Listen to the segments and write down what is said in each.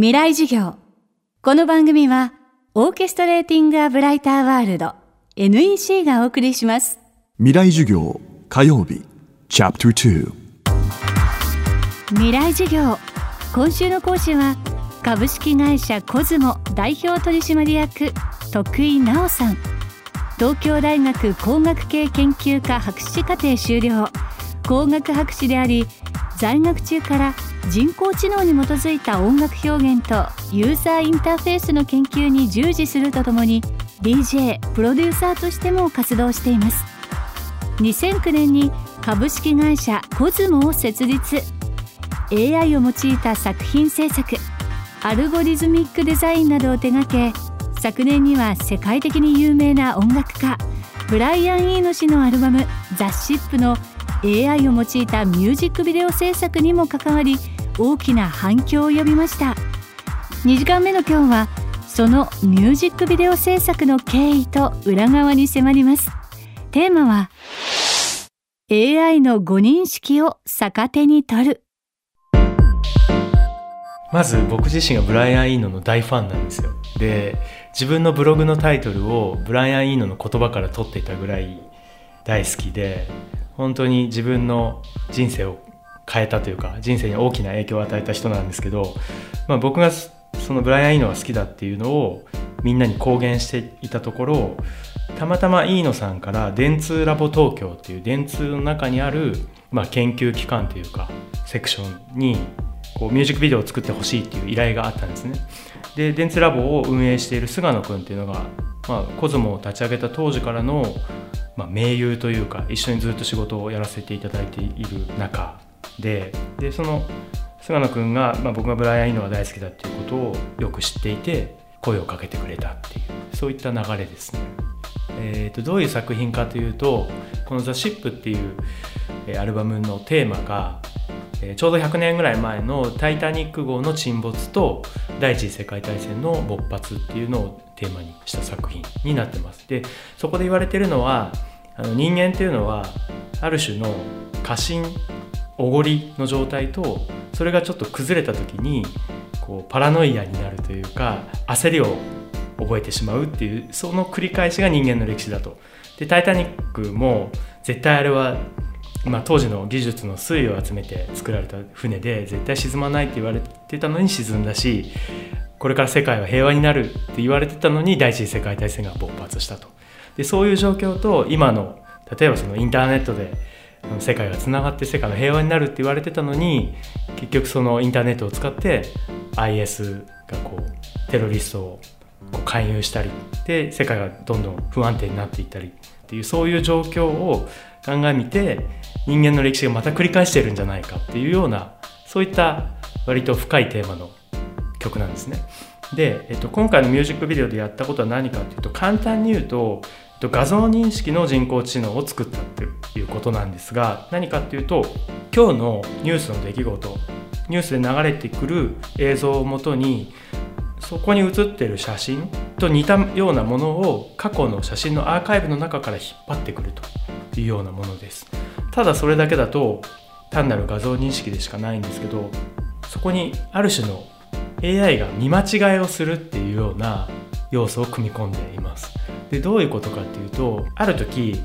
未来授業。この番組はオーケストレーティング・ア・ブライター・ワールド NEC がお送りします。未来授業火曜日チャプター未来授業。今週の講師は株式会社コズモ代表取締役徳井直さん。東京大学工学系研究科博士課程修了。工学博士であり在学中から人工知能に基づいた音楽表現とユーザーインターフェースの研究に従事するとともに DJ プロデューサーとしても活動しています。2009年に株式会社コズモを設立。AI を用いた作品制作。アルゴリズミックデザインなどを手掛け昨年には世界的に有名な音楽家ブライアン・イーノ氏のアルバム「ザ・シップ」の AI を用いたミュージックビデオ制作にも関わり大きな反響を呼びました。2時間目の今日はそのミュージックビデオ制作の経緯と裏側に迫ります。テーマは AI の誤認識を逆手に取る。まず僕自身がブライアン・イーノの大ファンなんですよ。で自分のブログのタイトルをブライアン・イーノの言葉から取っていたぐらい大好きで本当に自分の人生を変えたというか人生に大きな影響を与えた人なんですけど、まあ、僕がそのブライアン・イーノが好きだっていうのをみんなに公言していたところたまたまイーノさんから電通ラボ東京っていう電通の中にある、まあ、研究機関というかセクションにこうミュージックビデオを作ってほしいっていう依頼があったんですね。で電通ラボを運営している菅野君っていうのが、まあ、コズモを立ち上げた当時からの、まあ、盟友というか一緒にずっと仕事をやらせていただいている中ででその菅野君が、まあ、僕がブライアン・イーノが大好きだっていうことをよく知っていて声をかけてくれたっていうそういった流れですね。えーと、どういう作品かというとこの「ザ・シップっていう、え、アルバムのテーマが、えー、ちょうど100年ぐらい前の「タイタニック号」の沈没と第一次世界大戦の勃発っていうのをテーマにした作品になってます。でそこで言われてるのはあの人間っていうのはある種の過信おごりの状態とそれがちょっと崩れた時にこうパラノイアになるというか焦りを覚えてしまうっていうその繰り返しが人間の歴史だと。で「タイタニック」も絶対あれは、まあ、当時の技術の推移を集めて作られた船で絶対沈まないって言われてたのに沈んだしこれから世界は平和になるって言われてたのに第一次世界大戦が勃発したと。でそういう状況と今の例えばそのインターネットで世界がつながって世界が平和になるって言われてたのに結局そのインターネットを使って IS がこうテロリストをこう勧誘したりで世界がどんどん不安定になっていったりっていうそういう状況を鑑みて人間の歴史がまた繰り返してるんじゃないかっていうようなそういった割と深いテーマの曲なんですね。で、えっと、今回のミュージックビデオでやったことは何かっていうと簡単に言うと画像認識の人工知能を作ったっていうことなんですが何かっていうと今日のニュースの出来事ニュースで流れてくる映像をもとにそこに写ってる写真と似たようなものを過去の写真のアーカイブの中から引っ張ってくるというようなものです。ただそれだけだと単なる画像認識でしかないんですけどそこにある種の AI が見間違いをするっていうような要素を組み込んでいます。でどういうことかっていうとある時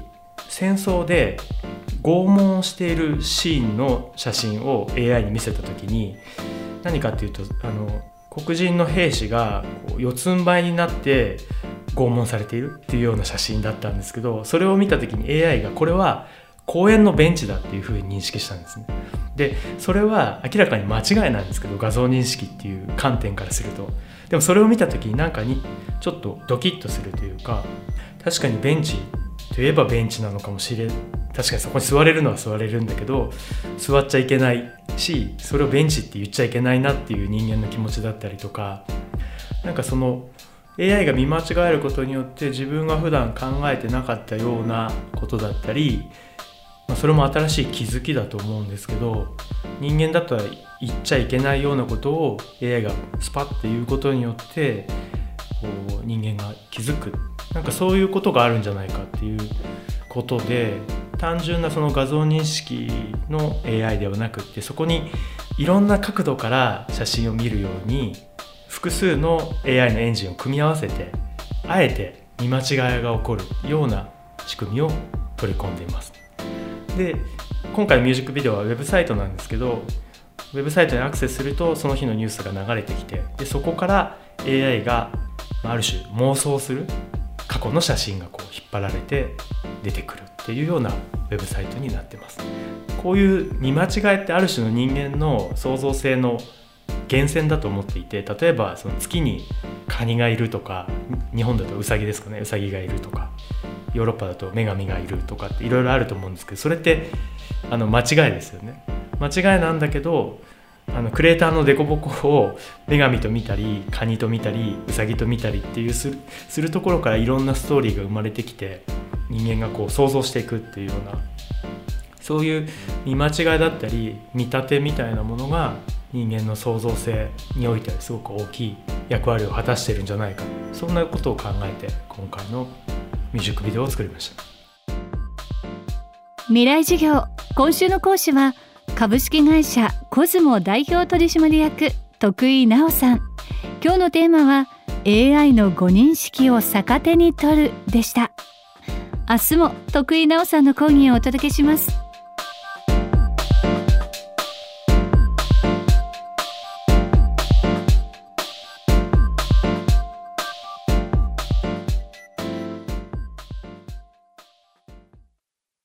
戦争で拷問をしているシーンの写真を AI に見せた時に何かっていうとあの黒人の兵士がこう四つん這いになって拷問されているっていうような写真だったんですけどそれを見た時に AI がこれは公園のベンチだっていうふうに認識したんですね。でそれは明らかに間違いなんですけど画像認識っていう観点からするとでもそれを見た時になんかにちょっとドキッとするというか確かにベンチといえばベンチなのかもしれ確かにそこに座れるのは座れるんだけど座っちゃいけないしそれをベンチって言っちゃいけないなっていう人間の気持ちだったりとかなんかその AI が見間違えることによって自分が普段考えてなかったようなことだったり、まあ、それも新しい気づきだと思うんですけど人間だったら言っちゃいけないようなことを AI がスパッて言うことによってこう人間が気づく。なんかそういうことがあるんじゃないかっていうことで単純なその画像認識の AI ではなくってそこにいろんな角度から写真を見るように複数の AI のエンジンを組み合わせてあえて見間違いが起こるような仕組みを取り込んでいます。で今回のミュージックビデオはウェブサイトなんですけどウェブサイトにアクセスするとその日のニュースが流れてきてでそこから AI がある種妄想する過去の写真がこう引っ張られて出てくるっていうようなウェブサイトになってます。こういう見間違いってある種の人間の創造性の源泉だと思っていて例えばその月にカニがいるとか日本だとウサギですかねウサギがいるとかヨーロッパだと女神がいるとかっていろいろあると思うんですけどそれってあの間違いですよね。間違いなんだけどあのクレーターの凸凹を女神と見たりカニと見たりウサギと見たりっていうするするところからいろんなストーリーが生まれてきて人間がこう想像していくっていうようなそういう見間違いだったり見立てみたいなものが人間の創造性においてはすごく大きい役割を果たしてるんじゃないか。そんなことを考えて今回のミュージックビデオを作りました。未来授業今週の講師は株式会社コズモ代表取締役徳井直さん。今日のテーマは AI の誤認識を逆手に取るでした。明日も徳井直さんの講義をお届けします。